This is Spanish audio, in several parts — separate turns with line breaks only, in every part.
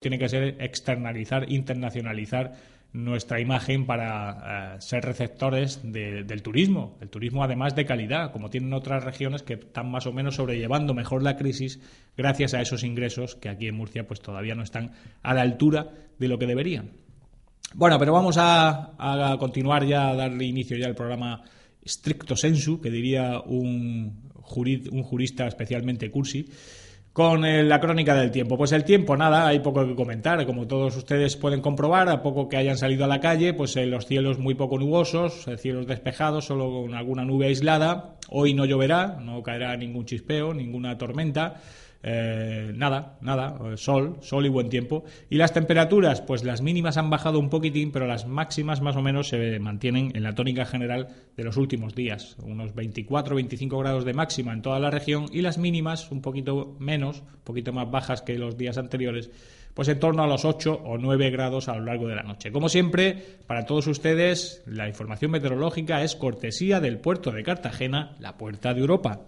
Tiene que ser externalizar, internacionalizar nuestra imagen para eh, ser receptores de, del turismo, el turismo además de calidad, como tienen otras regiones que están más o menos sobrellevando mejor la crisis gracias a esos ingresos que aquí en Murcia pues todavía no están a la altura de lo que deberían. Bueno, pero vamos a, continuar ya, a darle inicio ya al programa stricto sensu, que diría un, jurid, un jurista especialmente cursi con eh, la crónica del tiempo. Pues el tiempo, nada, hay poco que comentar. Como todos ustedes pueden comprobar, a poco que hayan salido a la calle, pues eh, los cielos muy poco nubosos, eh, cielos despejados, solo con alguna nube aislada. Hoy no lloverá, no caerá ningún chispeo, ninguna tormenta. Eh, nada, nada, eh, sol, sol y buen tiempo. Y las temperaturas, pues las mínimas han bajado un poquitín, pero las máximas más o menos se mantienen en la tónica general de los últimos días. Unos 24-25 grados de máxima en toda la región y las mínimas un poquito menos, un poquito más bajas que los días anteriores, pues en torno a los 8 o 9 grados a lo largo de la noche. Como siempre, para todos ustedes, la información meteorológica es cortesía del puerto de Cartagena, la puerta de Europa.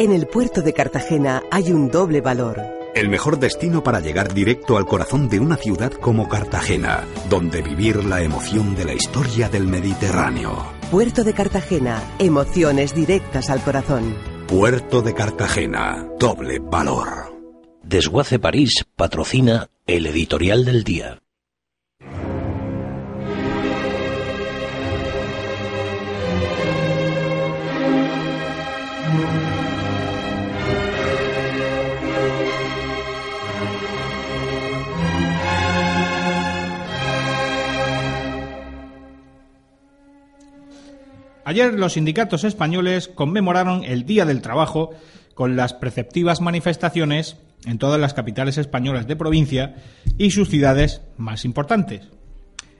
En el puerto de Cartagena hay un doble valor.
El mejor destino para llegar directo al corazón de una ciudad como Cartagena, donde vivir la emoción de la historia del Mediterráneo.
Puerto de Cartagena, emociones directas al corazón.
Puerto de Cartagena, doble valor.
Desguace París patrocina el editorial del día.
Ayer los sindicatos españoles conmemoraron el Día del Trabajo con las preceptivas manifestaciones en todas las capitales españolas de provincia y sus ciudades más importantes.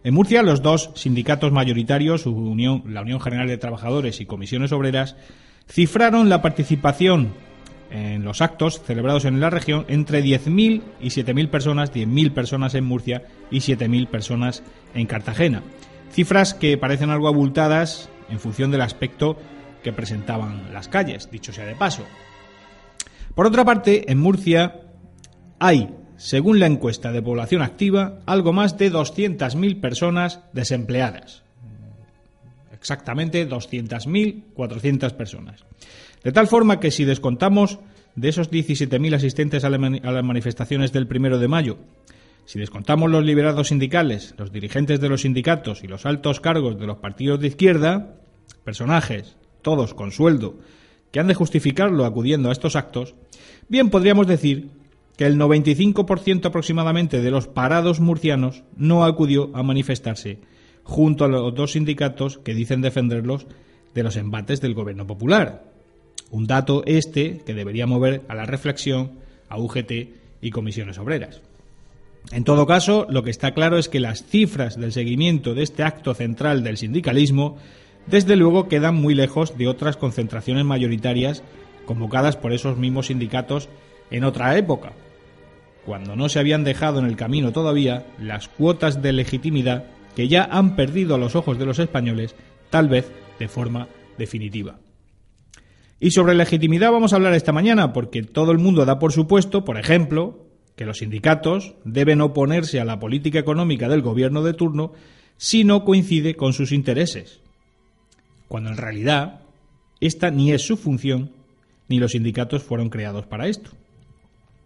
En Murcia, los dos sindicatos mayoritarios, la Unión General de Trabajadores y Comisiones Obreras, cifraron la participación en los actos celebrados en la región entre 10.000 y 7.000 personas, 10.000 personas en Murcia y 7.000 personas en Cartagena. Cifras que parecen algo abultadas en función del aspecto que presentaban las calles, dicho sea de paso. Por otra parte, en Murcia hay, según la encuesta de población activa, algo más de 200.000 personas desempleadas. Exactamente 200.400 personas. De tal forma que si descontamos de esos 17.000 asistentes a, las manifestaciones del primero de mayo, si descontamos los liberados sindicales, los dirigentes de los sindicatos y los altos cargos de los partidos de izquierda, personajes, todos con sueldo, que han de justificarlo acudiendo a estos actos, bien podríamos decir que el 95% aproximadamente de los parados murcianos no acudió a manifestarse junto a los dos sindicatos que dicen defenderlos de los embates del gobierno popular. Un dato este que debería mover a la reflexión a UGT y comisiones obreras. En todo caso, lo que está claro es que las cifras del seguimiento de este acto central del sindicalismo desde luego quedan muy lejos de otras concentraciones mayoritarias convocadas por esos mismos sindicatos en otra época, cuando no se habían dejado en el camino todavía las cuotas de legitimidad que ya han perdido a los ojos de los españoles, tal vez de forma definitiva. Y sobre legitimidad vamos a hablar esta mañana, porque todo el mundo da por supuesto, por ejemplo, que los sindicatos deben oponerse a la política económica del gobierno de turno si no coincide con sus intereses, cuando en realidad esta ni es su función ni los sindicatos fueron creados para esto.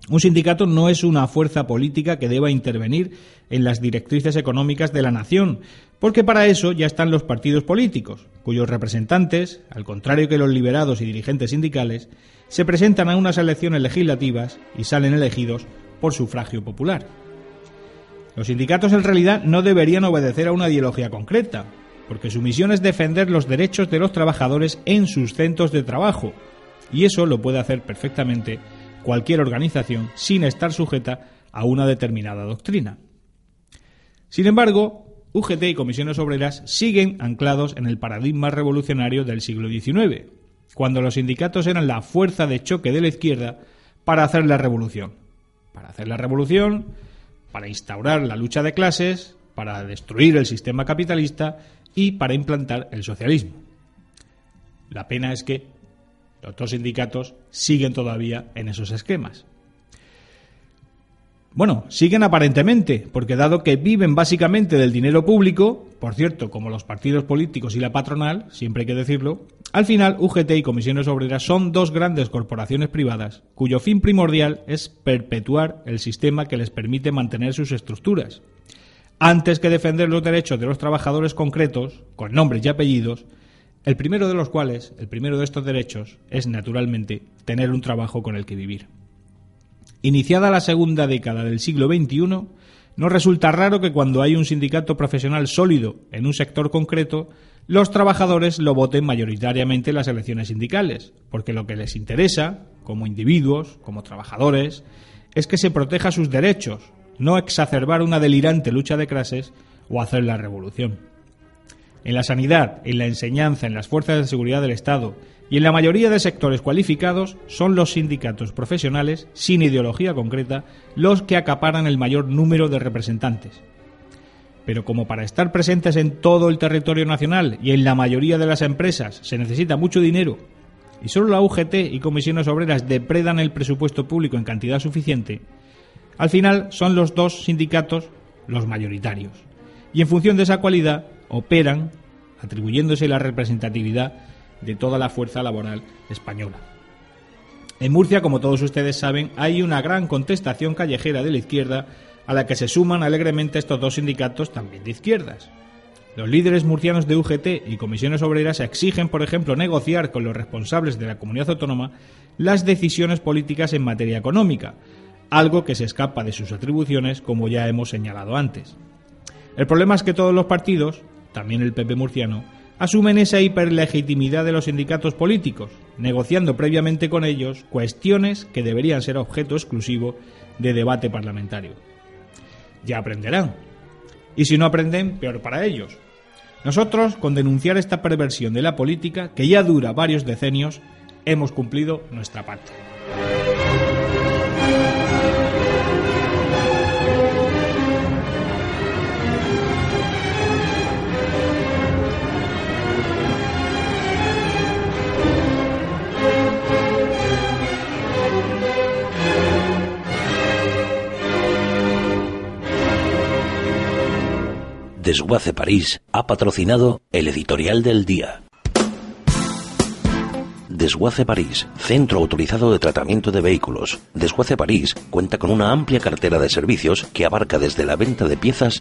Un sindicato no es una fuerza política que deba intervenir en las directrices económicas de la nación, porque para eso ya están los partidos políticos, cuyos representantes, al contrario que los liberados y dirigentes sindicales, se presentan a unas elecciones legislativas y salen elegidos por sufragio popular. Los sindicatos en realidad no deberían obedecer a una ideología concreta, porque su misión es defender los derechos de los trabajadores en sus centros de trabajo, y eso lo puede hacer perfectamente cualquier organización sin estar sujeta a una determinada doctrina. Sin embargo, UGT y comisiones obreras siguen anclados en el paradigma revolucionario del siglo XIX, cuando los sindicatos eran la fuerza de choque de la izquierda para hacer la revolución. Para hacer la revolución, para instaurar la lucha de clases, para destruir el sistema capitalista y para implantar el socialismo. La pena es que los dos sindicatos siguen todavía en esos esquemas. Bueno, siguen aparentemente, porque dado que viven básicamente del dinero público, por cierto, como los partidos políticos y la patronal, siempre hay que decirlo, al final UGT y Comisiones Obreras son dos grandes corporaciones privadas cuyo fin primordial es perpetuar el sistema que les permite mantener sus estructuras, antes que defender los derechos de los trabajadores concretos, con nombres y apellidos, el primero de los cuales, el primero de estos derechos, es naturalmente tener un trabajo con el que vivir. Iniciada la segunda década del siglo XXI, no resulta raro que cuando hay un sindicato profesional sólido en un sector concreto, los trabajadores lo voten mayoritariamente en las elecciones sindicales, porque lo que les interesa, como individuos, como trabajadores, es que se proteja sus derechos, no exacerbar una delirante lucha de clases o hacer la revolución. En la sanidad, en la enseñanza, en las fuerzas de seguridad del Estado y en la mayoría de sectores cualificados son los sindicatos profesionales, sin ideología concreta, los que acaparan el mayor número de representantes. Pero como para estar presentes en todo el territorio nacional y en la mayoría de las empresas se necesita mucho dinero, y solo la UGT y comisiones obreras depredan el presupuesto público en cantidad suficiente, al final son los dos sindicatos los mayoritarios. Y en función de esa cualidad operan, atribuyéndose la representatividad de toda la fuerza laboral española. En Murcia, como todos ustedes saben, hay una gran contestación callejera de la izquierda a la que se suman alegremente estos dos sindicatos también de izquierdas. Los líderes murcianos de UGT y comisiones obreras exigen, por ejemplo, negociar con los responsables de la comunidad autónoma las decisiones políticas en materia económica, algo que se escapa de sus atribuciones, como ya hemos señalado antes. El problema es que todos los partidos, también el PP murciano, asumen esa hiperlegitimidad de los sindicatos políticos, negociando previamente con ellos cuestiones que deberían ser objeto exclusivo de debate parlamentario. Ya aprenderán. Y si no aprenden, peor para ellos. Nosotros, con denunciar esta perversión de la política, que ya dura varios decenios, hemos cumplido nuestra parte.
Desguace París ha patrocinado el editorial del día. Desguace París, centro autorizado de tratamiento de vehículos. Desguace París cuenta con una amplia cartera de servicios que abarca desde la venta de piezas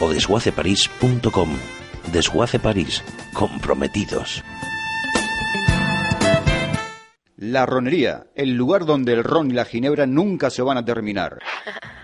o desguaceparís.com. Desguace París, comprometidos.
La ronería, el lugar donde el ron y la ginebra nunca se van a terminar.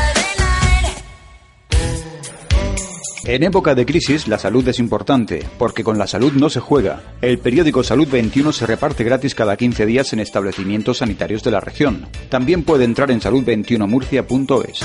En época de crisis, la salud es importante, porque con la salud no se juega. El periódico Salud 21 se reparte gratis cada 15 días en establecimientos sanitarios de la región. También puede entrar en salud21murcia.es.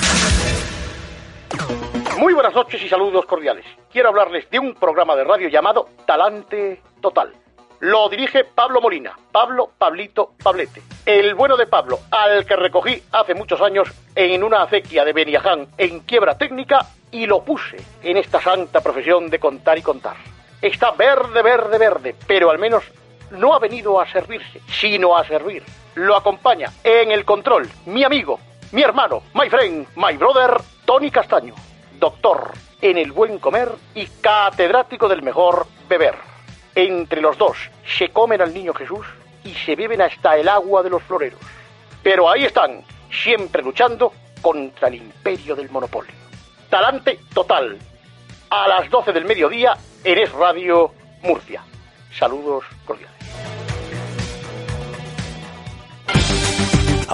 Muy buenas noches y saludos cordiales. Quiero hablarles de un programa de radio llamado Talante Total. Lo dirige Pablo Molina, Pablo Pablito Pablete. El bueno de Pablo, al que recogí hace muchos años en una acequia de Beniaján en quiebra técnica y lo puse en esta santa profesión de contar y contar. está verde, verde, verde, pero al menos no ha venido a servirse, sino a servir. Lo acompaña en el control mi amigo, mi hermano, my friend, my brother, Tony Castaño, doctor en el buen comer y catedrático del mejor beber. Entre los dos se comen al niño Jesús y se beben hasta el agua de los floreros. Pero ahí están, siempre luchando contra el imperio del monopolio. Talante total. A las 12 del mediodía en Es Radio Murcia. Saludos cordiales.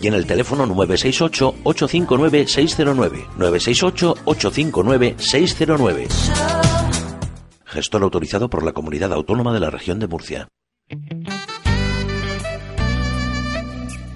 y en el teléfono 968-859-609. 968-859-609. Gestor autorizado por la Comunidad Autónoma de la Región de Murcia.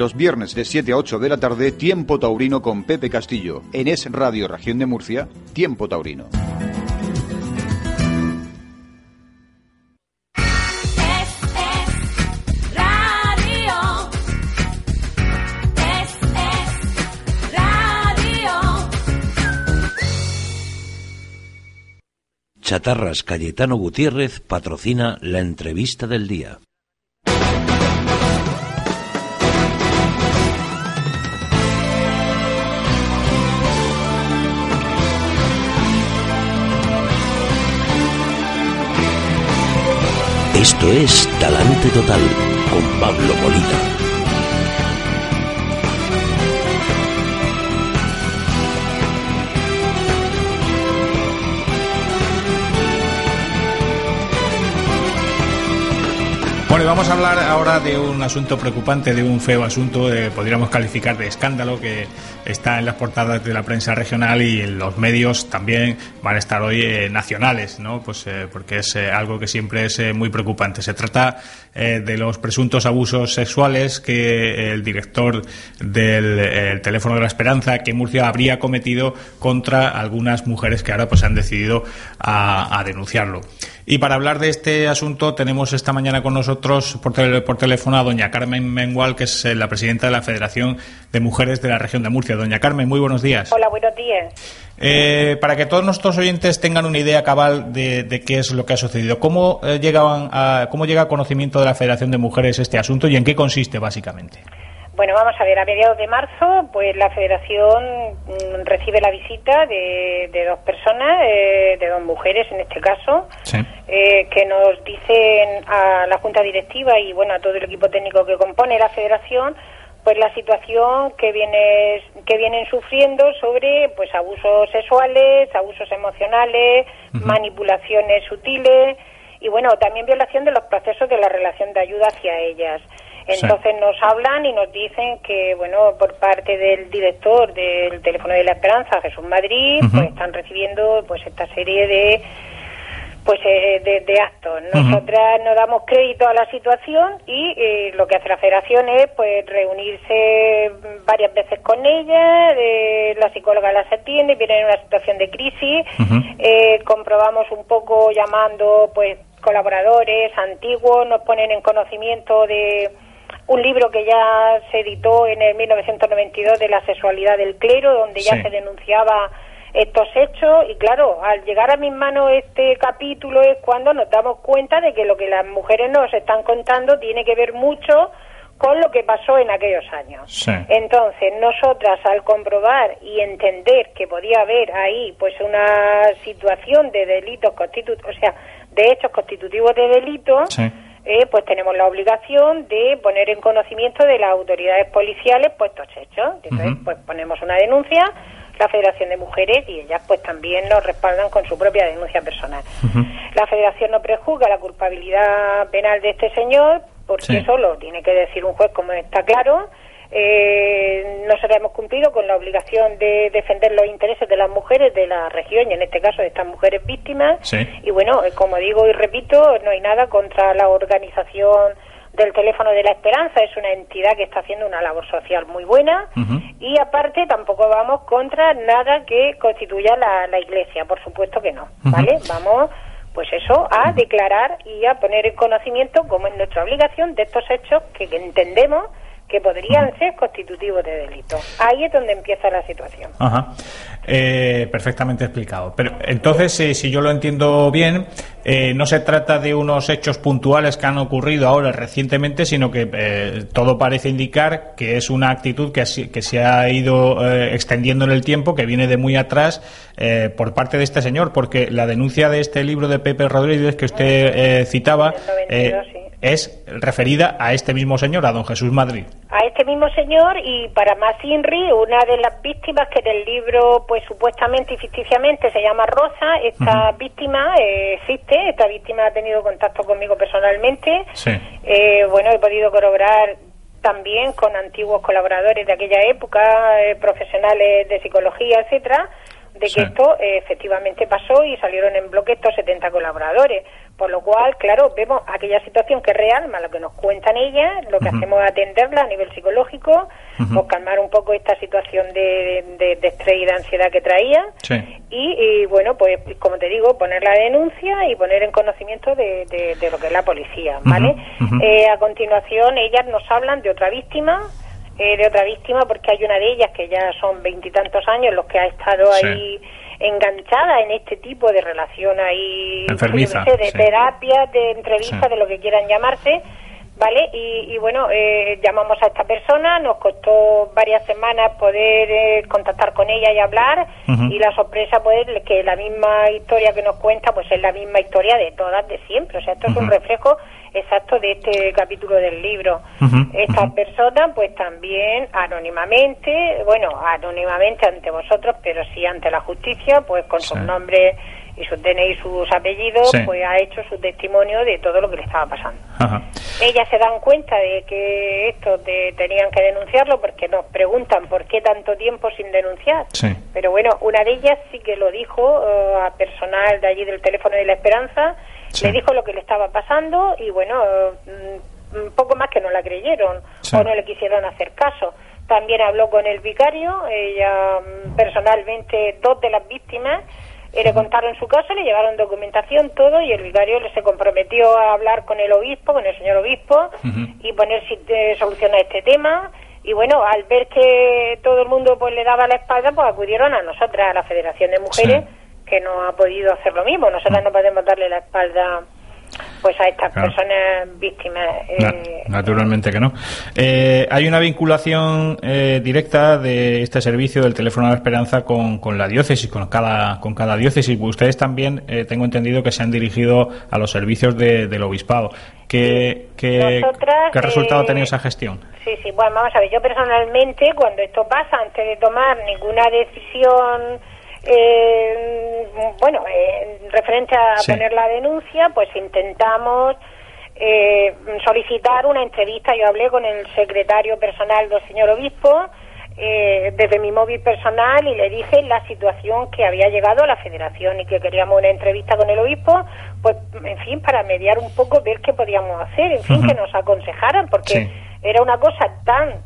Los viernes de 7 a 8 de la tarde, Tiempo Taurino con Pepe Castillo. En Es Radio Región de Murcia, Tiempo Taurino.
Chatarras Cayetano Gutiérrez patrocina la entrevista del día. Esto es Talante Total con Pablo Molina.
Bueno, y vamos a hablar ahora de un asunto preocupante, de un feo asunto, eh, podríamos calificar de escándalo que está en las portadas de la prensa regional y en los medios también van a estar hoy eh, nacionales, ¿no? Pues eh, porque es eh, algo que siempre es muy preocupante. Se trata eh, de los presuntos abusos sexuales que el director del eh, teléfono de la Esperanza que Murcia habría cometido contra algunas mujeres que ahora pues han decidido a, denunciarlo. Y para hablar de este asunto tenemos esta mañana con nosotros por, por teléfono a doña Carmen Mengual, que es eh, la presidenta de la Federación de Mujeres de la región de Murcia. Doña Carmen, muy buenos días.
Hola, buenos días.
Eh, para que todos nuestros oyentes tengan una idea cabal de, de qué es lo que ha sucedido, ¿cómo, eh, llegaban a, ¿cómo llega a conocimiento de la Federación de Mujeres este asunto y en qué consiste básicamente?
Bueno, vamos a ver, a mediados de marzo, pues la Federación mm, recibe la visita de, de dos personas, eh, de dos mujeres en este caso,
Sí.
eh, que nos dicen a la Junta Directiva y bueno a todo el equipo técnico que compone la Federación, pues la situación que viene, que vienen sufriendo sobre pues abusos sexuales, abusos emocionales, manipulaciones sutiles y bueno también violación de los procesos de la relación de ayuda hacia ellas.
Sí.
Entonces nos hablan y nos dicen que, bueno, por parte del director del teléfono de la Esperanza, Jesús Madrid, pues están recibiendo pues esta serie de pues eh, de, de actos. Nosotras no damos crédito a la situación y eh, lo que hace la Federación es pues reunirse varias veces con ella, eh, la psicóloga las atiende, viene en una situación de crisis, eh, comprobamos un poco llamando pues colaboradores antiguos, nos ponen en conocimiento de un libro que ya se editó en el 1992 de la sexualidad del clero, donde ya
Sí.
se denunciaba estos hechos y claro, al llegar a mis manos este capítulo es cuando nos damos cuenta de que lo que las mujeres nos están contando tiene que ver mucho con lo que pasó en aquellos años.
Sí.
Entonces, nosotras al comprobar y entender que podía haber ahí pues una situación de delitos constitutivos, o sea, de hechos constitutivos de delitos,
Sí.
eh, pues tenemos la obligación de poner en conocimiento de las autoridades policiales pues estos hechos. Entonces, pues ponemos una denuncia, la Federación de Mujeres y ellas pues también nos respaldan con su propia denuncia personal. La Federación no prejuzga la culpabilidad penal de este señor, porque
Sí.
eso lo tiene que decir un juez, como está claro. Eh, nosotros hemos cumplido con la obligación de defender los intereses de las mujeres de la región y en este caso de estas mujeres víctimas.
Sí.
Y bueno, eh, como digo y repito, no hay nada contra la organización del teléfono de la esperanza, es una entidad que está haciendo una labor social muy buena y aparte tampoco vamos contra nada que constituya la, la iglesia, por supuesto que no, ¿vale? Vamos pues eso, a declarar y a poner en conocimiento, como es nuestra obligación, de estos hechos que, que entendemos que podrían ser constitutivos de delito. Ahí es donde empieza la situación.
Ajá. Eh, perfectamente explicado. Pero entonces, eh, si yo lo entiendo bien, eh, no se trata de unos hechos puntuales que han ocurrido ahora recientemente, sino que eh, todo parece indicar que es una actitud que, así- que se ha ido extendiendo en el tiempo, que viene de muy atrás por parte de este señor, porque la denuncia de este libro de Pepe Rodríguez que usted citaba
Del 92, sí.
es referida a este mismo señor, a don Jesús Madrid.
A este mismo señor y para más Inri, una de las víctimas que en el libro, pues supuestamente y ficticiamente se llama Rosa, esta víctima eh, existe, esta víctima ha tenido contacto conmigo personalmente.
Sí.
Eh, bueno, he podido corroborar también con antiguos colaboradores de aquella época, eh, profesionales de psicología, etcétera, de que
Sí.
esto eh, efectivamente pasó y salieron en bloque estos 70 colaboradores. Por lo cual, claro, vemos aquella situación que es real, más lo que nos cuentan ellas, lo que hacemos es atenderla a nivel psicológico, pues calmar un poco esta situación de, de, de estrés y de ansiedad que traía.
Sí.
Y, y, bueno, pues como te digo, poner la denuncia y poner en conocimiento de, de- lo que es la policía, ¿vale? Eh, a continuación, ellas nos hablan de otra víctima, eh, de otra víctima, porque hay una de ellas que ya son veintitantos años los que ha estado
Sí.
ahí enganchada en este tipo de relación ahí,
Enfermiza,
de
sí.
terapia, de entrevista,
Sí.
de lo que quieran llamarse, ¿vale? Y, y bueno, eh, llamamos a esta persona, nos costó varias semanas poder eh, contactar con ella y hablar, y la sorpresa pues es que la misma historia que nos cuenta pues es la misma historia de todas de siempre, o sea, esto es un reflejo exacto de este capítulo del libro. Esta persona pues también anónimamente, bueno, anónimamente ante vosotros, pero sí ante la justicia, pues con sus
Sí.
nombres y sus DNI y sus apellidos,
Sí.
pues ha hecho su testimonio de todo lo que le estaba pasando.
Ajá.
Ellas se dan cuenta de que esto de- tenían que denunciarlo porque nos preguntan por qué tanto tiempo sin denunciar.
Sí.
Pero bueno, una de ellas sí que lo dijo eh, a personal de allí del teléfono de la Esperanza,
Sí.
le dijo lo que le estaba pasando y bueno, un poco más que no la creyeron o no le quisieron hacer caso. También habló con el vicario, ella mm, personalmente, dos de las víctimas, eh, le contaron su caso, le llevaron documentación, todo, y el vicario se comprometió a hablar con el obispo, con el señor obispo, y poner si- eh, solución a este tema. Y bueno, al ver que todo el mundo pues le daba la espalda, pues acudieron a nosotras, a la Federación de Mujeres,
Sí.
que no ha podido hacer lo mismo. Nosotras no podemos darle la espalda pues a estas
Claro.
personas víctimas. Eh,
naturalmente que no. Eh, hay una vinculación eh, directa de este servicio del teléfono de la esperanza con, con la diócesis, con cada, con cada diócesis. Ustedes también, eh, tengo entendido que se han dirigido a los servicios de- del obispado. ¿Qué, qué,
Nosotras,
qué resultado
eh,
ha tenido esa gestión?
Sí, sí, bueno, vamos a ver, yo personalmente cuando esto pasa, antes de tomar ninguna decisión, eh, bueno, eh, referente a
Sí.
poner la denuncia, pues intentamos eh, solicitar una entrevista. Yo hablé con el secretario personal del señor obispo eh, desde mi móvil personal y le dije la situación que había llegado a la federación y que queríamos una entrevista con el obispo, pues en fin, para mediar un poco, ver qué podíamos hacer, en fin, que nos aconsejaran, porque
Sí.
era una cosa tan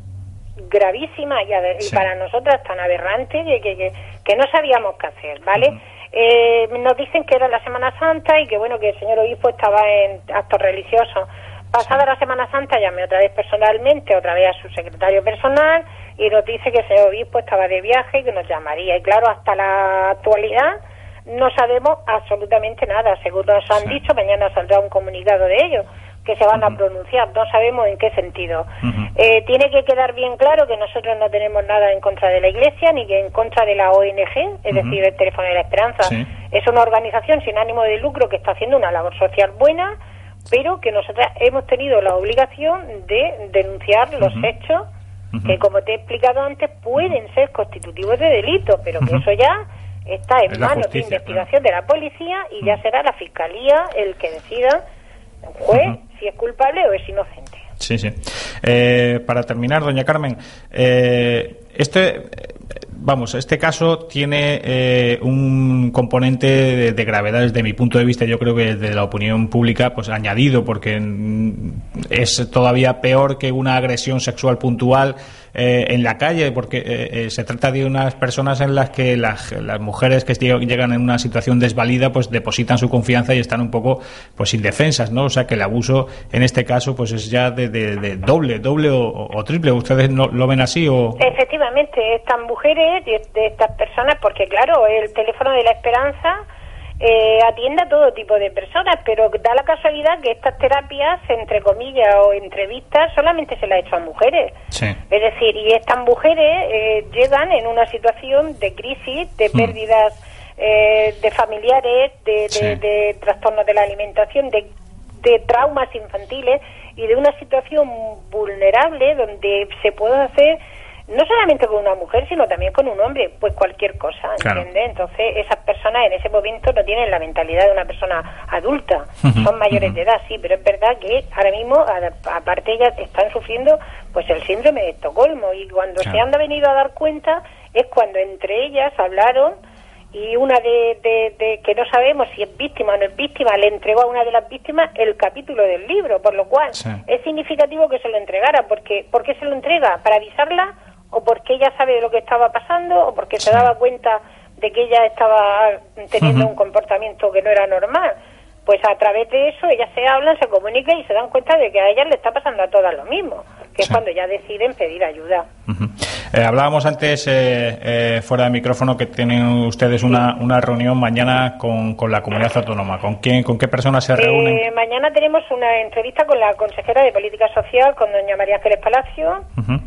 gravísima y, ade- y
Sí.
para nosotras tan aberrante que, que, que- no sabíamos qué hacer, ¿vale? Eh, nos dicen que era la Semana Santa y que bueno, que el señor obispo estaba en actos religiosos. Pasada la Semana Santa llamé otra vez personalmente, otra vez a su secretario personal y nos dice que el señor obispo estaba de viaje y que nos llamaría. Y claro, hasta la actualidad no sabemos absolutamente nada. Según nos han
Sí.
dicho, mañana saldrá un comunicado de ello. Que se van a pronunciar, no sabemos en qué sentido. Eh, tiene que quedar bien claro que nosotros no tenemos nada en contra de la Iglesia ni que en contra de la ONG, es decir, el Teléfono de la Esperanza. Es una organización sin ánimo de lucro que está haciendo una labor social buena, pero que nosotros hemos tenido la obligación de denunciar los hechos que, como te he explicado antes, pueden ser constitutivos de delito, pero que eso ya está en manos de investigación de la policía y ya será la fiscalía el que decida, juez, es culpable o es inocente.
Sí, sí. Eh, para terminar, doña Carmen, eh, este vamos, este caso tiene eh, un componente de, gravedad desde mi punto de vista, yo creo que desde la opinión pública, pues añadido, porque es todavía peor que una agresión sexual puntual eh, en la calle, porque eh, se trata de unas personas en las que las, las, mujeres que llegan en una situación desvalida, pues depositan su confianza y están un poco, pues indefensas, ¿no? O sea que el abuso en este caso, pues es ya de, doble, doble o, triple. ¿Ustedes no, lo ven así o?
Efectivamente, estas mujeres de, estas personas, porque claro, el teléfono de la esperanza eh, atiende a todo tipo de personas, pero da la casualidad que estas terapias, entre comillas, o entrevistas, solamente se las ha hecho a mujeres. Es decir, y estas mujeres eh, llegan en una situación de crisis, de hmm. pérdidas eh, de familiares, de, de, trastornos de la alimentación, de, de traumas infantiles y de una situación vulnerable donde se puede hacer no solamente con una mujer, sino también con un hombre, pues cualquier cosa, ¿entiendes? Entonces, esas personas en ese momento no tienen la mentalidad de una persona adulta, son mayores de edad, sí, pero es verdad que ahora mismo, aparte ellas están sufriendo pues el síndrome de Estocolmo y cuando se han venido a dar cuenta es cuando entre ellas hablaron y una de, de, que no sabemos si es víctima o no es víctima le entregó a una de las víctimas el capítulo del libro, por lo cual es significativo que se lo entregara, porque ¿por qué se lo entrega? Para avisarla o porque ella sabe de lo que estaba pasando o porque se daba cuenta de que ella estaba teniendo un comportamiento que no era normal. Pues a través de eso ellas se hablan, se comunican y se dan cuenta de que a ellas le está pasando a todas lo mismo, que es cuando ya deciden pedir ayuda.
Eh, hablábamos antes, eh, eh, fuera de micrófono, que tienen ustedes una, una reunión mañana con, con, la comunidad autónoma. ¿Con quién, con qué personas se reúnen?
mañana tenemos una entrevista con la consejera de Política Social, con doña María Ángeles Palacio,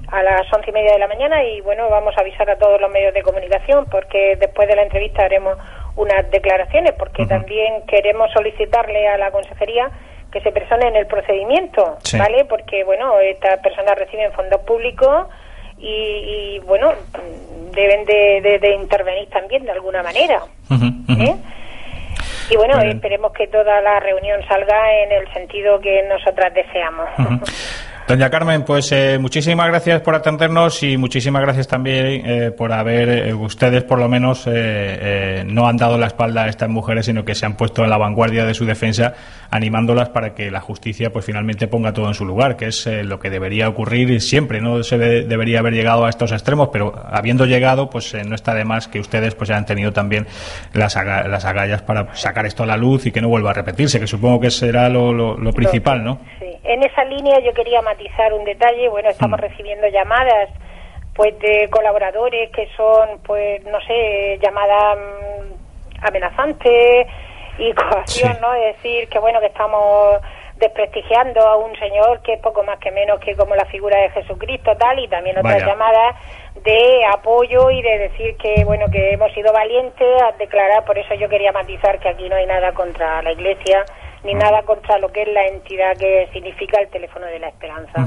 a las once y media de la mañana. Y bueno, vamos a avisar a todos los medios de comunicación, porque después de la entrevista haremos unas declaraciones, porque también queremos solicitarle a la consejería que se persone en el procedimiento, ¿vale? Porque, bueno, estas personas reciben fondos públicos y, bueno, deben de, intervenir también de alguna manera. ¿eh? Y bueno, esperemos que toda la reunión salga en el sentido que nosotras deseamos.
Doña Carmen, pues eh, muchísimas gracias por atendernos y muchísimas gracias también eh, por haber, eh, ustedes por lo menos, no han dado la espalda a estas mujeres, sino que se han puesto en la vanguardia de su defensa, animándolas para que la justicia, pues finalmente ponga todo en su lugar, que es lo que debería ocurrir siempre. No se debería haber llegado a estos extremos, pero habiendo llegado, pues no está de más que ustedes pues hayan tenido también las, las agallas para sacar esto a la luz y que no vuelva a repetirse, que supongo que será lo, lo principal, ¿no?
Sí. En esa línea yo quería matizar un detalle. Bueno, estamos mm. recibiendo llamadas pues de colaboradores que son, pues, no sé, llamadas mm, amenazantes y coacción, ¿no? Es decir, que bueno, que estamos desprestigiando a un señor que es poco más que menos que como la figura de Jesucristo tal y también otras llamadas de apoyo y de decir que bueno que hemos sido valientes a declarar por eso yo quería matizar que aquí no hay nada contra la Iglesia ni nada contra lo que es la entidad que significa el teléfono de la esperanza.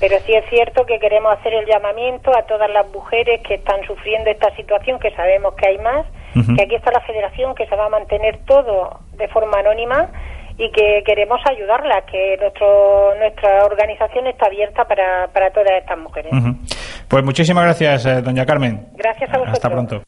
Pero sí es cierto que queremos hacer el llamamiento a todas las mujeres que están sufriendo esta situación, que sabemos que hay más, que aquí está la federación, que se va a mantener todo de forma anónima y que queremos ayudarlas, que nuestro, nuestra organización está abierta para, para todas estas mujeres.
Pues muchísimas gracias, eh, doña Carmen.
Gracias a vosotros.
Hasta pronto.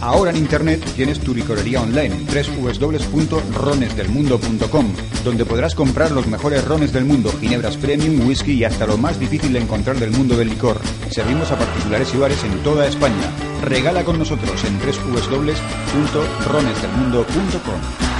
Ahora en Internet tienes tu licorería online, www.ronesdelmundo.com, donde podrás comprar los mejores rones del mundo, ginebras premium, whisky y hasta lo más difícil de encontrar del mundo del licor. Servimos a particulares y bares en toda España. Regala con nosotros en www.ronesdelmundo.com.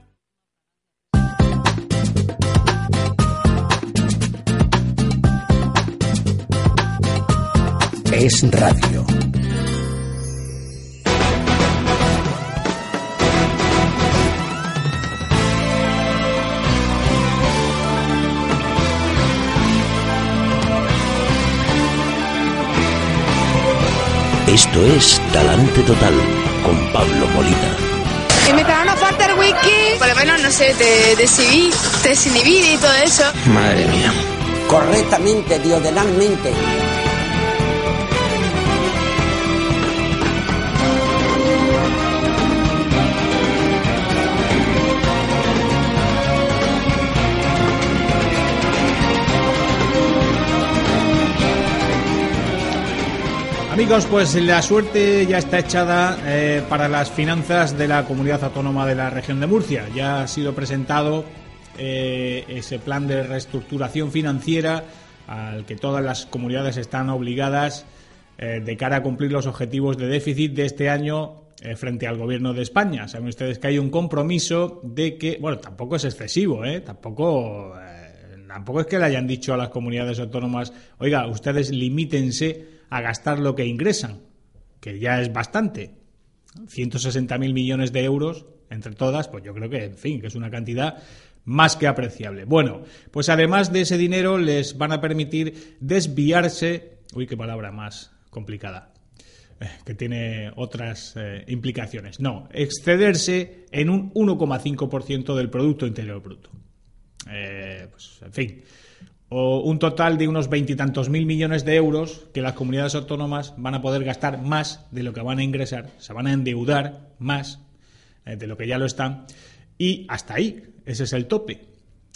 Es radio.
Esto es Talante Total con Pablo Molina.
Empezaron a faltar whisky. Por lo menos, no sé, te desinhibí, te desinhibí y todo eso.
Madre mía.
Correctamente, diodenalmente.
Amigos, pues la suerte ya está echada eh, para las finanzas de la comunidad autónoma de la región de Murcia. Ya ha sido presentado eh, ese plan de reestructuración financiera al que todas las comunidades están obligadas eh, de cara a cumplir los objetivos de déficit de este año frente al gobierno de España. Saben ustedes que hay un compromiso de que, bueno, tampoco es excesivo, ¿eh? Tampoco, tampoco es que le hayan dicho a las comunidades autónomas, oiga, ustedes limítense a gastar lo que ingresan, que ya es bastante. 160.000 millones de euros entre todas, pues yo creo que, en fin, que es una cantidad más que apreciable. Bueno, pues además de ese dinero les van a permitir desviarse, uy, qué palabra más complicada, eh, que tiene otras eh, implicaciones. No, excederse en un 1,5% del Producto Interior Bruto. Eh, pues, en fin, o un total de unos veintitantos mil millones de euros que las comunidades autónomas van a poder gastar más de lo que van a ingresar, se van a endeudar más eh, de lo que ya lo están, y hasta ahí, ese es el tope.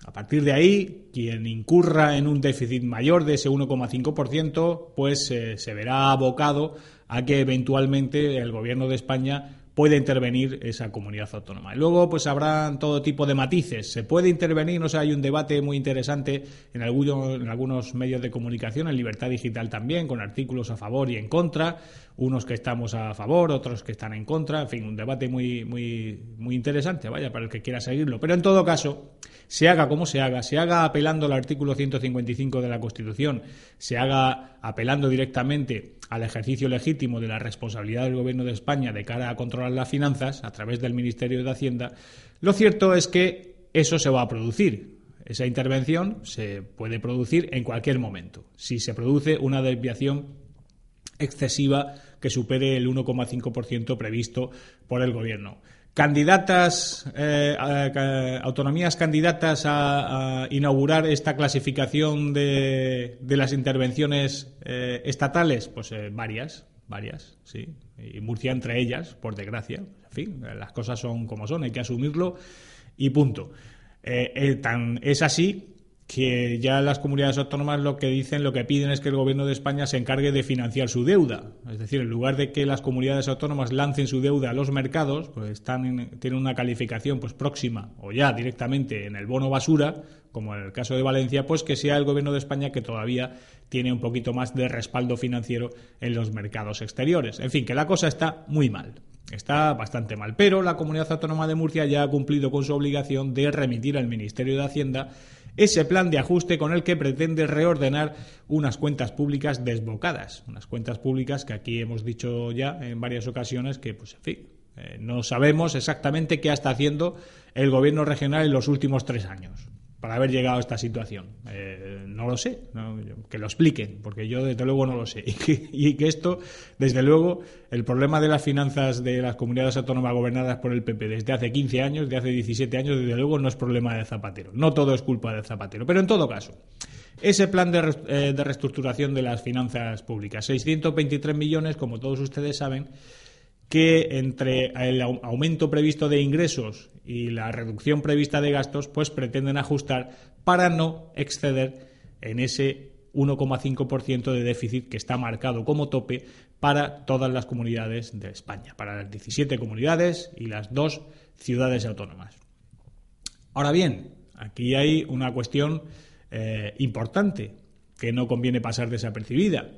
A partir de ahí, quien incurra en un déficit mayor de ese 1,5%, pues eh, se verá abocado a que eventualmente el gobierno de España puede intervenir esa comunidad autónoma. Y luego, pues habrán todo tipo de matices. Se puede intervenir, no sé, hay un debate muy interesante en, algunos, en algunos medios de comunicación, en Libertad Digital también, con artículos a favor y en contra, unos que estamos a favor, otros que están en contra, en fin, un debate muy, muy, muy interesante, vaya, para el que quiera seguirlo. Pero en todo caso, se haga como se haga, se haga apelando al artículo 155 de la Constitución, se haga apelando directamente al ejercicio legítimo de la responsabilidad del Gobierno de España de cara a controlar las finanzas a través del Ministerio de Hacienda, lo cierto es que eso se va a producir. Esa intervención se puede producir en cualquier momento, si se produce una desviación excesiva que supere el 1,5% previsto por el Gobierno candidatas, eh, autonomías candidatas a, inaugurar esta clasificación de, de las intervenciones eh, estatales, pues eh, varias, varias, sí, y Murcia entre ellas, por desgracia. En fin, las cosas son como son, hay que asumirlo y punto. tan, es así que ya las comunidades autónomas lo que dicen, lo que piden es que el gobierno de España se encargue de financiar su deuda. Es decir, en lugar de que las comunidades autónomas lancen su deuda a los mercados, pues están tienen una calificación pues próxima o ya directamente en el bono basura, como en el caso de Valencia, pues que sea el gobierno de España que todavía tiene un poquito más de respaldo financiero en los mercados exteriores. En fin, que la cosa está muy mal. Está bastante mal. Pero la comunidad autónoma de Murcia ya ha cumplido con su obligación de remitir al Ministerio de Hacienda ese plan de ajuste con el que pretende reordenar unas cuentas públicas desbocadas, unas cuentas públicas que aquí hemos dicho ya en varias ocasiones que, pues, en fin, eh, no sabemos exactamente qué está haciendo el gobierno regional en los últimos tres años para haber llegado a esta situación. Eh, no lo sé, que lo expliquen, porque yo desde luego no lo sé. Y que, esto, desde luego, el problema de las finanzas de las comunidades autónomas gobernadas por el PP desde hace 15 años, de hace 17 años, desde luego no es problema de Zapatero. No todo es culpa de Zapatero. Pero en todo caso, ese plan de, eh, de reestructuración de las finanzas públicas, 623 millones, como todos ustedes saben, que entre el aumento previsto de ingresos y la reducción prevista de gastos, pues pretenden ajustar para no exceder en ese 1,5% de déficit que está marcado como tope para todas las comunidades de España, para las 17 comunidades y las dos ciudades autónomas. Ahora bien, aquí hay una cuestión eh, importante que no conviene pasar desapercibida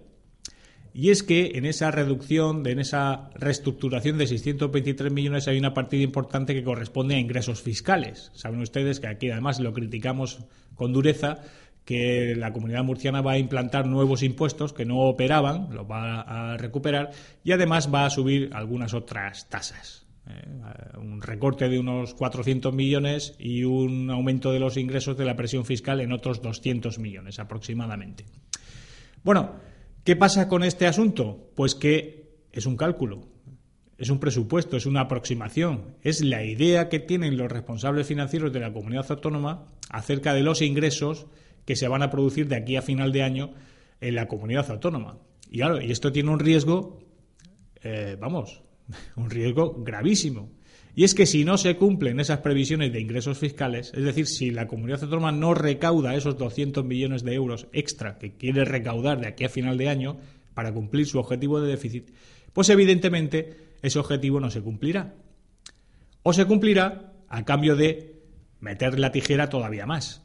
y es que en esa reducción, en esa reestructuración de 623 millones hay una partida importante que corresponde a ingresos fiscales. Saben ustedes que aquí además lo criticamos con dureza que la comunidad murciana va a implantar nuevos impuestos que no operaban, los va a recuperar y además va a subir algunas otras tasas. Eh, un recorte de unos 400 millones y un aumento de los ingresos de la presión fiscal en otros 200 millones aproximadamente. Bueno, ¿Qué pasa con este asunto? Pues que es un cálculo, es un presupuesto, es una aproximación, es la idea que tienen los responsables financieros de la comunidad autónoma acerca de los ingresos que se van a producir de aquí a final de año en la comunidad autónoma. Y claro, y esto tiene un riesgo, eh, vamos, un riesgo gravísimo. Y es que si no se cumplen esas previsiones de ingresos fiscales, es decir, si la comunidad autónoma no recauda esos 200 millones de euros extra que quiere recaudar de aquí a final de año para cumplir su objetivo de déficit, pues evidentemente ese objetivo no se cumplirá. O se cumplirá a cambio de meter la tijera todavía más.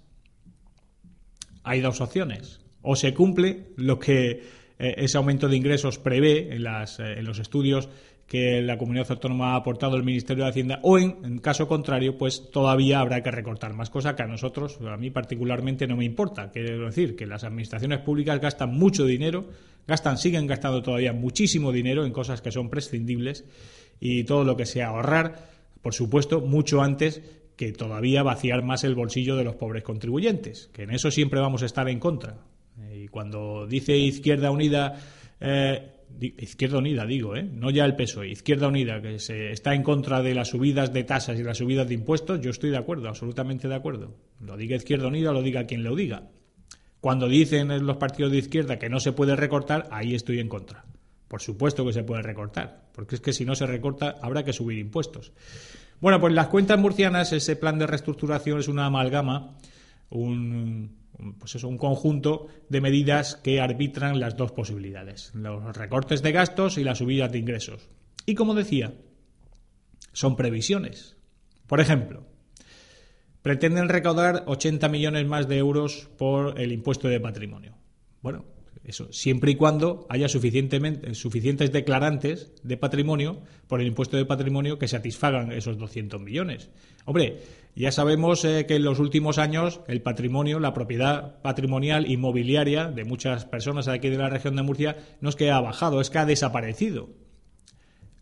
Hay dos opciones. O se cumple lo que eh, ese aumento de ingresos prevé en, las, eh, en los estudios que la comunidad autónoma ha aportado el Ministerio de Hacienda o en, caso contrario pues todavía habrá que recortar más cosa que a nosotros a mí particularmente no me importa. Quiero decir que las administraciones públicas gastan mucho dinero gastan siguen gastando todavía muchísimo dinero en cosas que son prescindibles y todo lo que sea ahorrar por supuesto mucho antes que todavía vaciar más el bolsillo de los pobres contribuyentes que en eso siempre vamos a estar en contra. Y cuando dice Izquierda Unida eh, Izquierda Unida, digo, ¿eh? no ya el PSOE, Izquierda Unida, que se está en contra de las subidas de tasas y las subidas de impuestos, yo estoy de acuerdo, absolutamente de acuerdo. Lo diga Izquierda Unida, lo diga quien lo diga. Cuando dicen los partidos de izquierda que no se puede recortar, ahí estoy en contra. Por supuesto que se puede recortar, porque es que si no se recorta habrá que subir impuestos. Bueno, pues las cuentas murcianas, ese plan de reestructuración es una amalgama un, pues eso, un conjunto de medidas que arbitran las dos posibilidades, los recortes de gastos y las subidas de ingresos. Y como decía, son previsiones. Por ejemplo, pretenden recaudar 80 millones más de euros por el impuesto de patrimonio. Bueno, eso, siempre y cuando haya suficientemente, suficientes declarantes de patrimonio por el impuesto de patrimonio que satisfagan esos 200 millones. Hombre, ya sabemos eh, que en los últimos años el patrimonio, la propiedad patrimonial inmobiliaria de muchas personas aquí de la región de Murcia no es que ha bajado, es que ha desaparecido.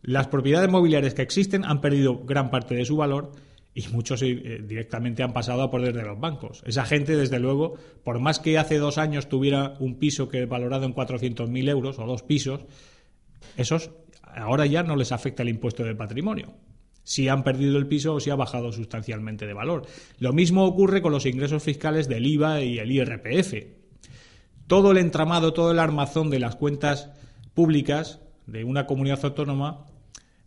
Las propiedades mobiliarias que existen han perdido gran parte de su valor y muchos eh, directamente han pasado a poder de los bancos. Esa gente, desde luego, por más que hace dos años tuviera un piso que valorado en 400.000 euros o dos pisos, esos ahora ya no les afecta el impuesto de patrimonio. Si han perdido el piso o si ha bajado sustancialmente de valor. Lo mismo ocurre con los ingresos fiscales del IVA y el IRPF. Todo el entramado, todo el armazón de las cuentas públicas de una comunidad autónoma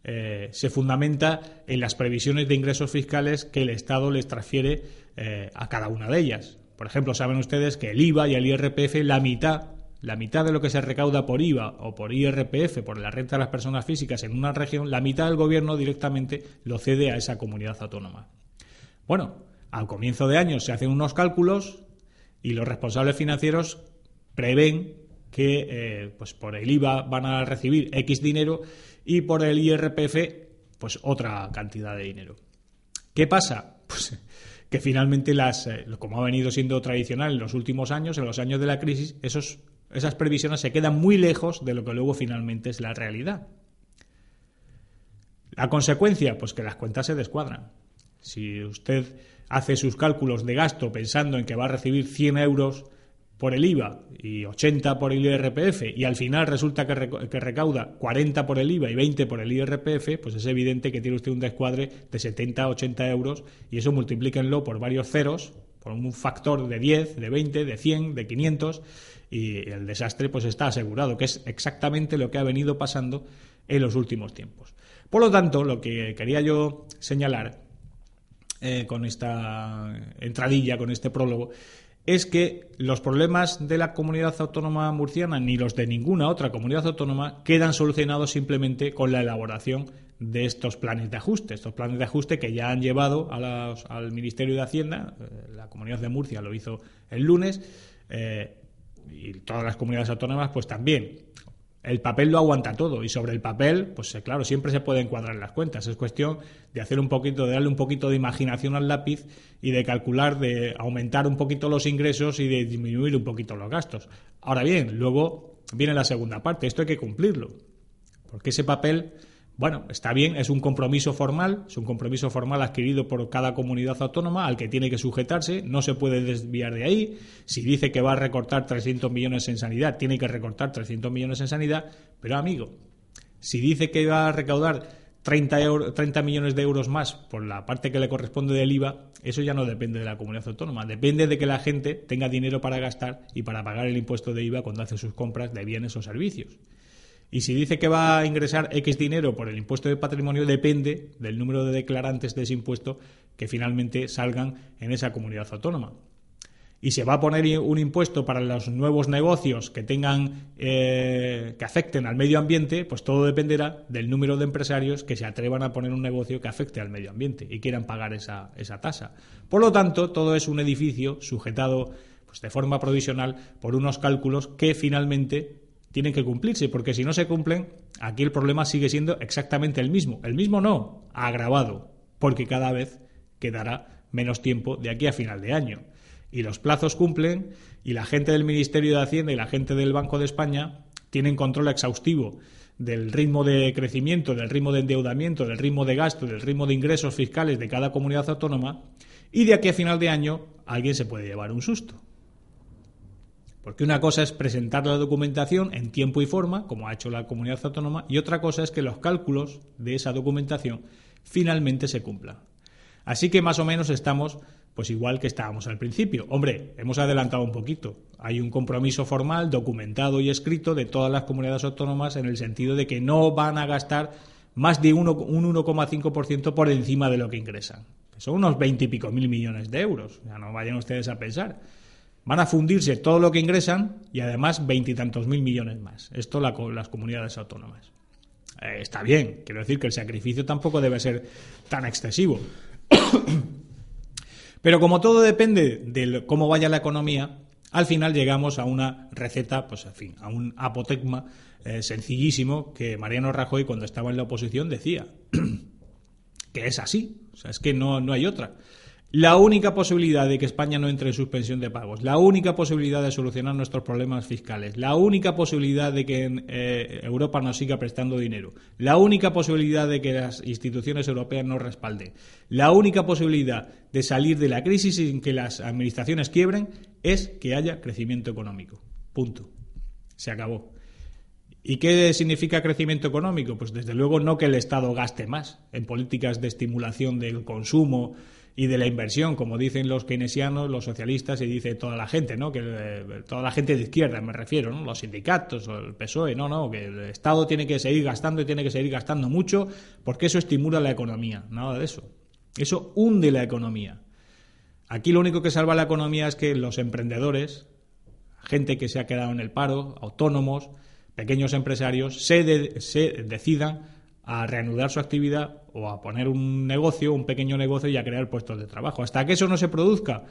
eh, se fundamenta en las previsiones de ingresos fiscales que el Estado les transfiere eh, a cada una de ellas. Por ejemplo, saben ustedes que el IVA y el IRPF, la mitad, la mitad de lo que se recauda por IVA o por IRPF, por la renta de las personas físicas en una región, la mitad del gobierno directamente lo cede a esa comunidad autónoma. Bueno, al comienzo de año se hacen unos cálculos y los responsables financieros prevén que eh, pues por el IVA van a recibir X dinero y por el IRPF, pues otra cantidad de dinero. ¿Qué pasa? Pues que finalmente las, eh, como ha venido siendo tradicional en los últimos años, en los años de la crisis, esos, esas previsiones se quedan muy lejos de lo que luego finalmente es la realidad. La consecuencia, pues que las cuentas se descuadran. Si usted hace sus cálculos de gasto pensando en que va a recibir 100 euros por el IVA y 80 por el IRPF y al final resulta que, recauda 40 por el IVA y 20 por el IRPF, pues es evidente que tiene usted un descuadre de 70 80 euros y eso multiplíquenlo por varios ceros, por un factor de 10, de 20, de 100, de 500 y el desastre pues está asegurado, que es exactamente lo que ha venido pasando en los últimos tiempos. Por lo tanto, lo que quería yo señalar eh, con esta entradilla, con este prólogo, es que los problemas de la comunidad autónoma murciana ni los de ninguna otra comunidad autónoma quedan solucionados simplemente con la elaboración de estos planes de ajuste, estos planes de ajuste que ya han llevado al Ministerio de Hacienda, eh, la comunidad de Murcia lo hizo el lunes, eh, y todas las comunidades autónomas pues también el papel lo aguanta todo y sobre el papel, pues eh, claro, siempre se puede encuadrar las cuentas. Es cuestión de hacer un poquito, de darle un poquito de imaginación al lápiz y de calcular, de aumentar un poquito los ingresos y de disminuir un poquito los gastos. Ahora bien, luego viene la segunda parte. Esto hay que cumplirlo. Porque ese papel bueno, está bien, es un compromiso formal, es un compromiso formal adquirido por cada comunidad autónoma al que tiene que sujetarse, no se puede desviar de ahí. Si dice que va a recortar 300 millones en sanidad, tiene que recortar 300 millones en sanidad, pero amigo, si dice que va a recaudar 30, 30 millones de euros más por la parte que le corresponde del IVA, eso ya no depende de la comunidad autónoma, depende de que la gente tenga dinero para gastar y para pagar el impuesto de IVA cuando hace sus compras de bienes o servicios. Y si dice que va a ingresar X dinero por el impuesto de patrimonio, depende del número de declarantes de ese impuesto que finalmente salgan en esa comunidad autónoma. Y se va a poner un impuesto para los nuevos negocios que tengan eh, que afecten al medio ambiente, pues todo dependerá del número de empresarios que se atrevan a poner un negocio que afecte al medio ambiente y quieran pagar esa, esa tasa. Por lo tanto, todo es un edificio sujetado pues, de forma provisional por unos cálculos que finalmente tienen que cumplirse, porque si no se cumplen, aquí el problema sigue siendo exactamente el mismo. El mismo no, agravado, porque cada vez quedará menos tiempo de aquí a final de año. Y los plazos cumplen y la gente del Ministerio de Hacienda y la gente del Banco de España tienen control exhaustivo del ritmo de crecimiento, del ritmo de endeudamiento, del ritmo de gasto, del ritmo de ingresos fiscales de cada comunidad autónoma y de aquí a final de año alguien se puede llevar un susto. Porque una cosa es presentar la documentación en tiempo y forma, como ha hecho la comunidad autónoma, y otra cosa es que los cálculos de esa documentación finalmente se cumplan. Así que más o menos estamos pues igual que estábamos al principio. Hombre, hemos adelantado un poquito. Hay un compromiso formal, documentado y escrito de todas las comunidades autónomas en el sentido de que no van a gastar más de un 1,5% por encima de lo que ingresan. son unos veintipico mil millones de euros. Ya no vayan ustedes a pensar. Van a fundirse todo lo que ingresan y además veintitantos mil millones más. Esto las comunidades autónomas. Eh, está bien, quiero decir que el sacrificio tampoco debe ser tan excesivo. Pero como todo depende de cómo vaya la economía, al final llegamos a una receta, pues en fin, a un apotecma eh, sencillísimo que Mariano Rajoy cuando estaba en la oposición decía que es así, o sea, es que no, no hay otra. La única posibilidad de que España no entre en suspensión de pagos, la única posibilidad de solucionar nuestros problemas fiscales, la única posibilidad de que eh, Europa nos siga prestando dinero, la única posibilidad de que las instituciones europeas nos respalden, la única posibilidad de salir de la crisis sin que las administraciones quiebren es que haya crecimiento económico. Punto. Se acabó. ¿Y qué significa crecimiento económico? Pues desde luego no que el Estado gaste más en políticas de estimulación del consumo, y de la inversión, como dicen los keynesianos, los socialistas y dice toda la gente, ¿no? Que eh, toda la gente de izquierda, me refiero, ¿no? Los sindicatos o el PSOE, no, no, que el Estado tiene que seguir gastando y tiene que seguir gastando mucho porque eso estimula la economía, nada de eso. Eso hunde la economía. Aquí lo único que salva la economía es que los emprendedores, gente que se ha quedado en el paro, autónomos, pequeños empresarios, se, se decidan a reanudar su actividad o a poner un negocio, un pequeño negocio y a crear puestos de trabajo. Hasta que eso no se produzca,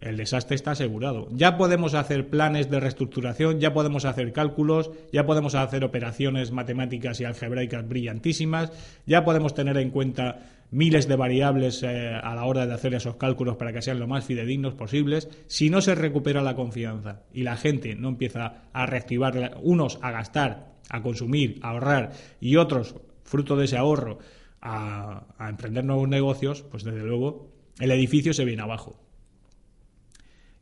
el desastre está asegurado. Ya podemos hacer planes de reestructuración, ya podemos hacer cálculos, ya podemos hacer operaciones matemáticas y algebraicas brillantísimas, ya podemos tener en cuenta miles de variables eh, a la hora de hacer esos cálculos para que sean lo más fidedignos posibles. Si no se recupera la confianza y la gente no empieza a reactivar, unos a gastar, a consumir, a ahorrar y otros fruto de ese ahorro, a, emprender nuevos negocios, pues desde luego el edificio se viene abajo.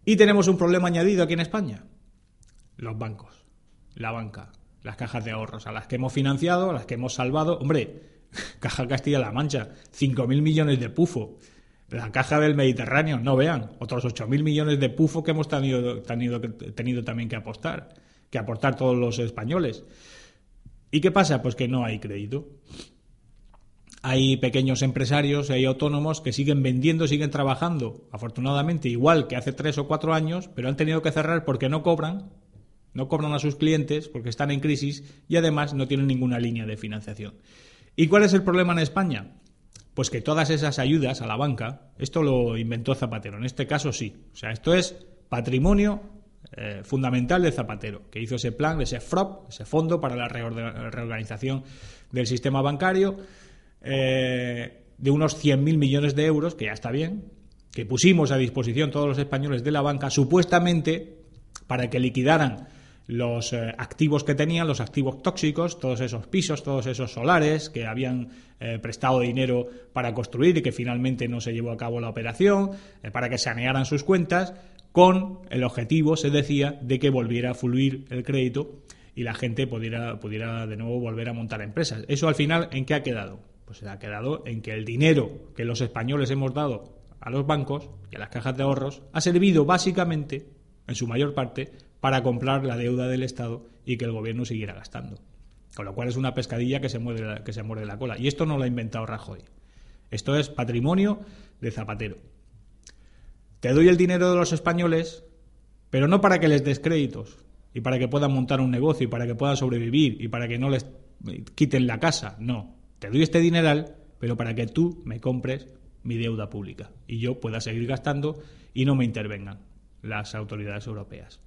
Y tenemos un problema añadido aquí en España. Los bancos, la banca, las cajas de ahorros, a las que hemos financiado, a las que hemos salvado. Hombre, Caja Castilla-La Mancha, 5.000 millones de pufo. La caja del Mediterráneo, no vean, otros 8.000 millones de pufo que hemos tenido, tenido, tenido también que apostar, que aportar todos los españoles. ¿Y qué pasa? Pues que no hay crédito. Hay pequeños empresarios, hay autónomos que siguen vendiendo, siguen trabajando, afortunadamente igual que hace tres o cuatro años, pero han tenido que cerrar porque no cobran, no cobran a sus clientes porque están en crisis y además no tienen ninguna línea de financiación. ¿Y cuál es el problema en España? Pues que todas esas ayudas a la banca, esto lo inventó Zapatero, en este caso sí. O sea, esto es patrimonio eh, fundamental de Zapatero, que hizo ese plan, ese FROP, ese fondo para la reorganización del sistema bancario, eh, de unos 100.000 millones de euros, que ya está bien, que pusimos a disposición todos los españoles de la banca, supuestamente para que liquidaran los eh, activos que tenían, los activos tóxicos, todos esos pisos, todos esos solares que habían prestado dinero para construir y que finalmente no se llevó a cabo la operación, para que sanearan sus cuentas, con el objetivo, se decía, de que volviera a fluir el crédito y la gente pudiera, pudiera de nuevo volver a montar empresas. Eso al final, ¿en qué ha quedado? Pues ha quedado en que el dinero que los españoles hemos dado a los bancos y a las cajas de ahorros ha servido básicamente, en su mayor parte, para comprar la deuda del Estado y que el gobierno siguiera gastando. Con lo cual es una pescadilla que se muerde la, que se muerde la cola. Y esto no lo ha inventado Rajoy. Esto es patrimonio de Zapatero. Te doy el dinero de los españoles, pero no para que les des créditos y para que puedan montar un negocio y para que puedan sobrevivir y para que no les quiten la casa. No, te doy este dineral, pero para que tú me compres mi deuda pública y yo pueda seguir gastando y no me intervengan las autoridades europeas.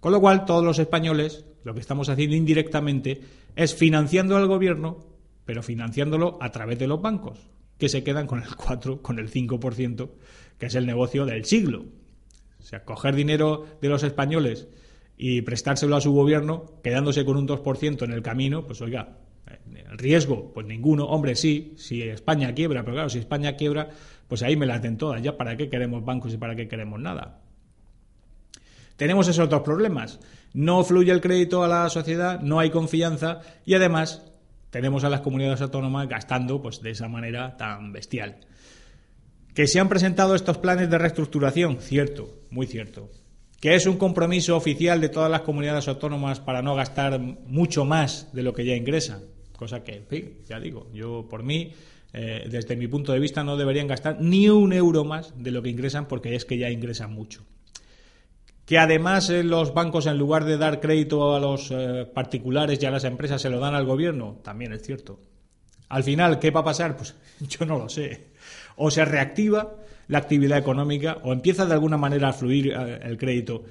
Con lo cual, todos los españoles lo que estamos haciendo indirectamente es financiando al gobierno, pero financiándolo a través de los bancos, que se quedan con el 4, con el 5% que es el negocio del siglo. O sea, coger dinero de los españoles y prestárselo a su gobierno, quedándose con un 2% en el camino, pues oiga, riesgo, pues ninguno. Hombre, sí, si España quiebra, pero claro, si España quiebra, pues ahí me la hacen todas. ¿Ya para qué queremos bancos y para qué queremos nada? Tenemos esos dos problemas. No fluye el crédito a la sociedad, no hay confianza y además tenemos a las comunidades autónomas gastando pues de esa manera tan bestial. Que se han presentado estos planes de reestructuración, cierto, muy cierto. Que es un compromiso oficial de todas las comunidades autónomas para no gastar mucho más de lo que ya ingresan. Cosa que, en fin, ya digo, yo por mí eh, desde mi punto de vista, no deberían gastar ni un euro más de lo que ingresan porque es que ya ingresan mucho. Que además eh, los bancos, en lugar de dar crédito a los eh, particulares y a las empresas, se lo dan al gobierno, también es cierto. Al final, ¿qué va a pasar? Pues yo no lo sé. O se reactiva la actividad económica o empieza de alguna manera a fluir el crédito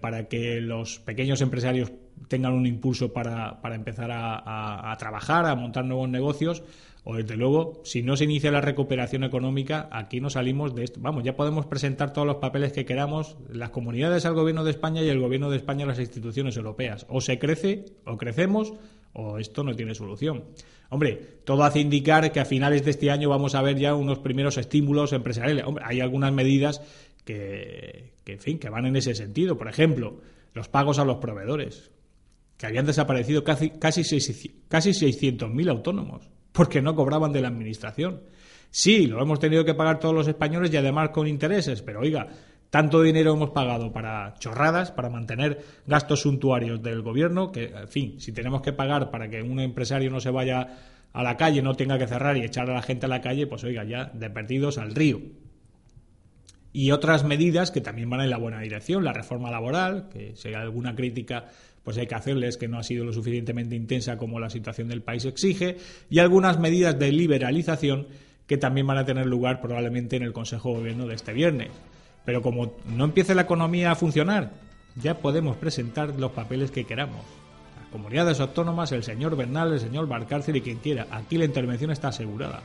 para que los pequeños empresarios tengan un impulso para, empezar a, trabajar, a montar nuevos negocios, o desde luego, si no se inicia la recuperación económica, aquí no salimos de esto. Vamos, ya podemos presentar todos los papeles que queramos, las comunidades al gobierno de España y el gobierno de España a las instituciones europeas. O se crece, o crecemos, o esto no tiene solución. Hombre, todo hace indicar que a finales de este año vamos a ver ya unos primeros estímulos empresariales. Hombre, hay algunas medidas que, en fin, que van en ese sentido. Por ejemplo, los pagos a los proveedores, que habían desaparecido casi, casi, casi 600.000 autónomos porque no cobraban de la administración. Sí, lo hemos tenido que pagar todos los españoles y además con intereses, pero oiga, tanto dinero hemos pagado para chorradas, para mantener gastos suntuarios del gobierno, que, en fin, si tenemos que pagar para que un empresario no se vaya a la calle, no tenga que cerrar y echar a la gente a la calle, pues oiga, ya de perdidos al río. Y otras medidas que también van en la buena dirección, la reforma laboral, que si hay alguna crítica pues hay que hacerles que no ha sido lo suficientemente intensa como la situación del país exige, y algunas medidas de liberalización que también van a tener lugar probablemente en el Consejo de Gobierno de este viernes. Pero como no empiece la economía a funcionar, ya podemos presentar los papeles que queramos. Las comunidades autónomas, el señor Bernal, el señor Barcárcel y quien quiera. Aquí la intervención está asegurada.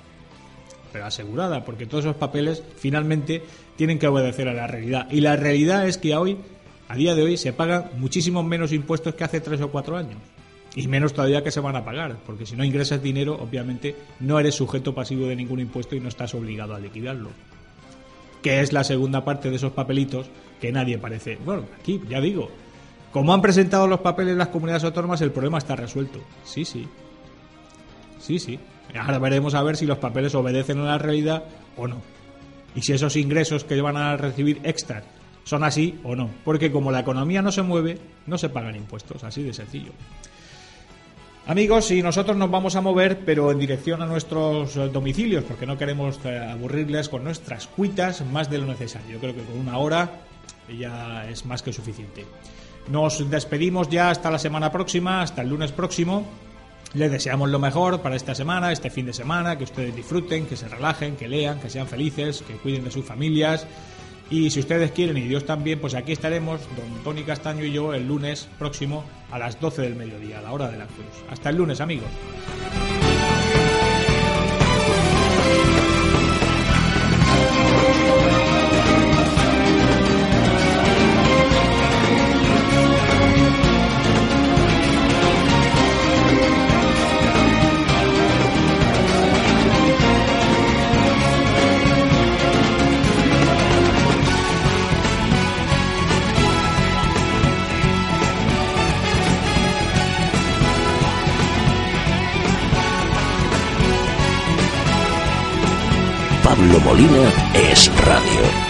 Pero asegurada, porque todos esos papeles finalmente tienen que obedecer a la realidad. Y la realidad es que hoy a día de hoy se pagan muchísimos menos impuestos que hace tres o cuatro años. Y menos todavía que se van a pagar, porque si no ingresas dinero, obviamente no eres sujeto pasivo de ningún impuesto y no estás obligado a liquidarlo. Que es la segunda parte de esos papelitos que nadie parece. Bueno, aquí ya digo, como han presentado los papeles las comunidades autónomas, el problema está resuelto. Sí, sí. Sí, sí. Ahora veremos a ver si los papeles obedecen a la realidad o no. Y si esos ingresos que van a recibir extra son así o no. Porque como la economía no se mueve, no se pagan impuestos, así de sencillo. Amigos, y nosotros nos vamos a mover, pero en dirección a nuestros eh, domicilios, porque no queremos eh, aburrirles con nuestras cuitas más de lo necesario. Yo creo que con una hora ya es más que suficiente. Nos despedimos ya hasta la semana próxima, hasta el lunes próximo. Les deseamos lo mejor para esta semana, este fin de semana, que ustedes disfruten, que se relajen, que lean, que sean felices, que cuiden de sus familias y si ustedes quieren y Dios también, pues aquí estaremos, don Tony Castaño y yo, el lunes próximo a las 12 del mediodía, a la hora de la cruz. Hasta el lunes, amigos.
Molina es radio.